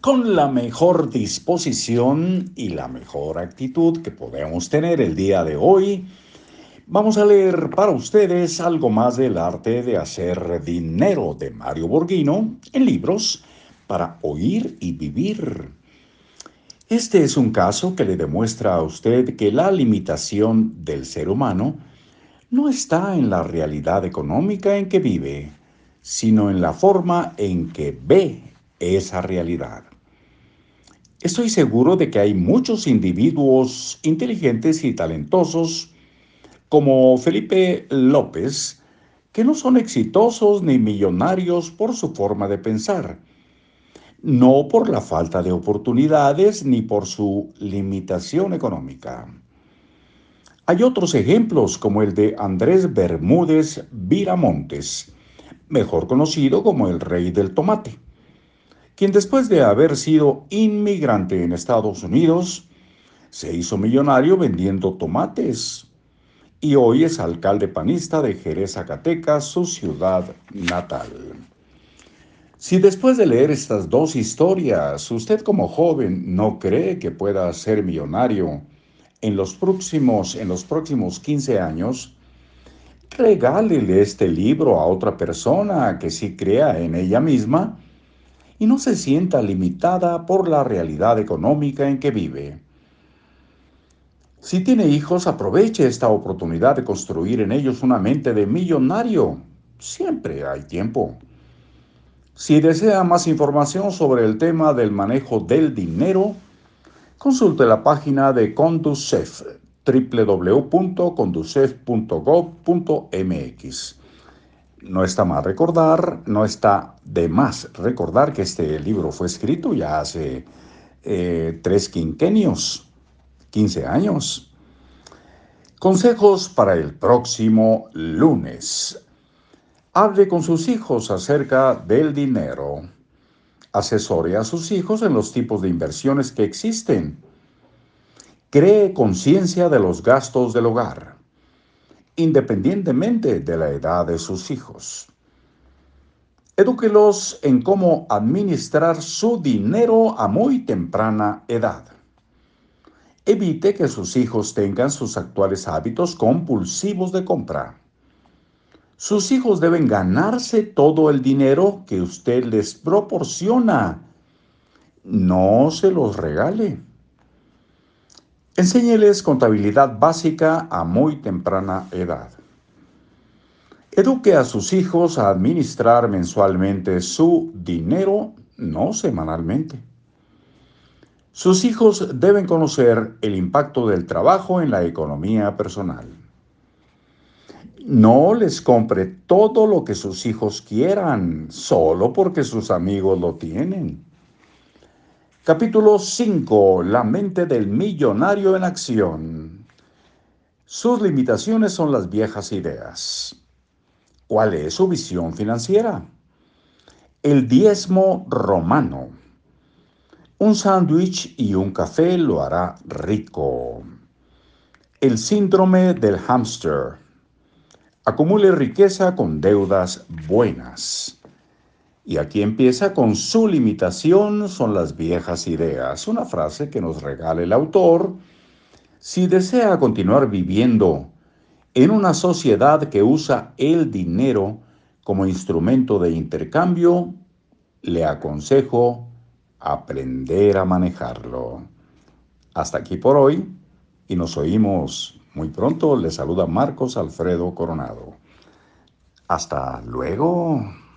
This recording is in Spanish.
con la mejor disposición y la mejor actitud que podemos tener el día de hoy. Vamos a leer para ustedes algo más del arte de hacer dinero de Mario Borghino en libros para oír y vivir. Este es un caso que le demuestra a usted que la limitación del ser humano no está en la realidad económica en que vive, sino en la forma en que ve esa realidad. Estoy seguro de que hay muchos individuos inteligentes y talentosos, como Felipe López, que no son exitosos ni millonarios por su forma de pensar, no por la falta de oportunidades ni por su limitación económica. Hay otros ejemplos como el de Andrés Bermúdez Viramontes, mejor conocido como el rey del tomate quien después de haber sido inmigrante en Estados Unidos, se hizo millonario vendiendo tomates y hoy es alcalde panista de Jerez, Zacatecas, su ciudad natal. Si después de leer estas dos historias usted como joven no cree que pueda ser millonario en los próximos, en los próximos 15 años, regálele este libro a otra persona que sí crea en ella misma y no se sienta limitada por la realidad económica en que vive. Si tiene hijos, aproveche esta oportunidad de construir en ellos una mente de millonario. Siempre hay tiempo. Si desea más información sobre el tema del manejo del dinero, consulte la página de Conducef www.conducef.gov.mx. No está más recordar, no está de más recordar que este libro fue escrito ya hace eh, tres quinquenios, 15 años. Consejos para el próximo lunes. Hable con sus hijos acerca del dinero. Asesore a sus hijos en los tipos de inversiones que existen. Cree conciencia de los gastos del hogar independientemente de la edad de sus hijos. Edúquelos en cómo administrar su dinero a muy temprana edad. Evite que sus hijos tengan sus actuales hábitos compulsivos de compra. Sus hijos deben ganarse todo el dinero que usted les proporciona. No se los regale. Enséñeles contabilidad básica a muy temprana edad. Eduque a sus hijos a administrar mensualmente su dinero, no semanalmente. Sus hijos deben conocer el impacto del trabajo en la economía personal. No les compre todo lo que sus hijos quieran solo porque sus amigos lo tienen. Capítulo 5. La mente del millonario en acción. Sus limitaciones son las viejas ideas. ¿Cuál es su visión financiera? El diezmo romano. Un sándwich y un café lo hará rico. El síndrome del hámster. Acumule riqueza con deudas buenas. Y aquí empieza con su limitación son las viejas ideas, una frase que nos regala el autor. Si desea continuar viviendo en una sociedad que usa el dinero como instrumento de intercambio, le aconsejo aprender a manejarlo. Hasta aquí por hoy y nos oímos muy pronto. Le saluda Marcos Alfredo Coronado. Hasta luego.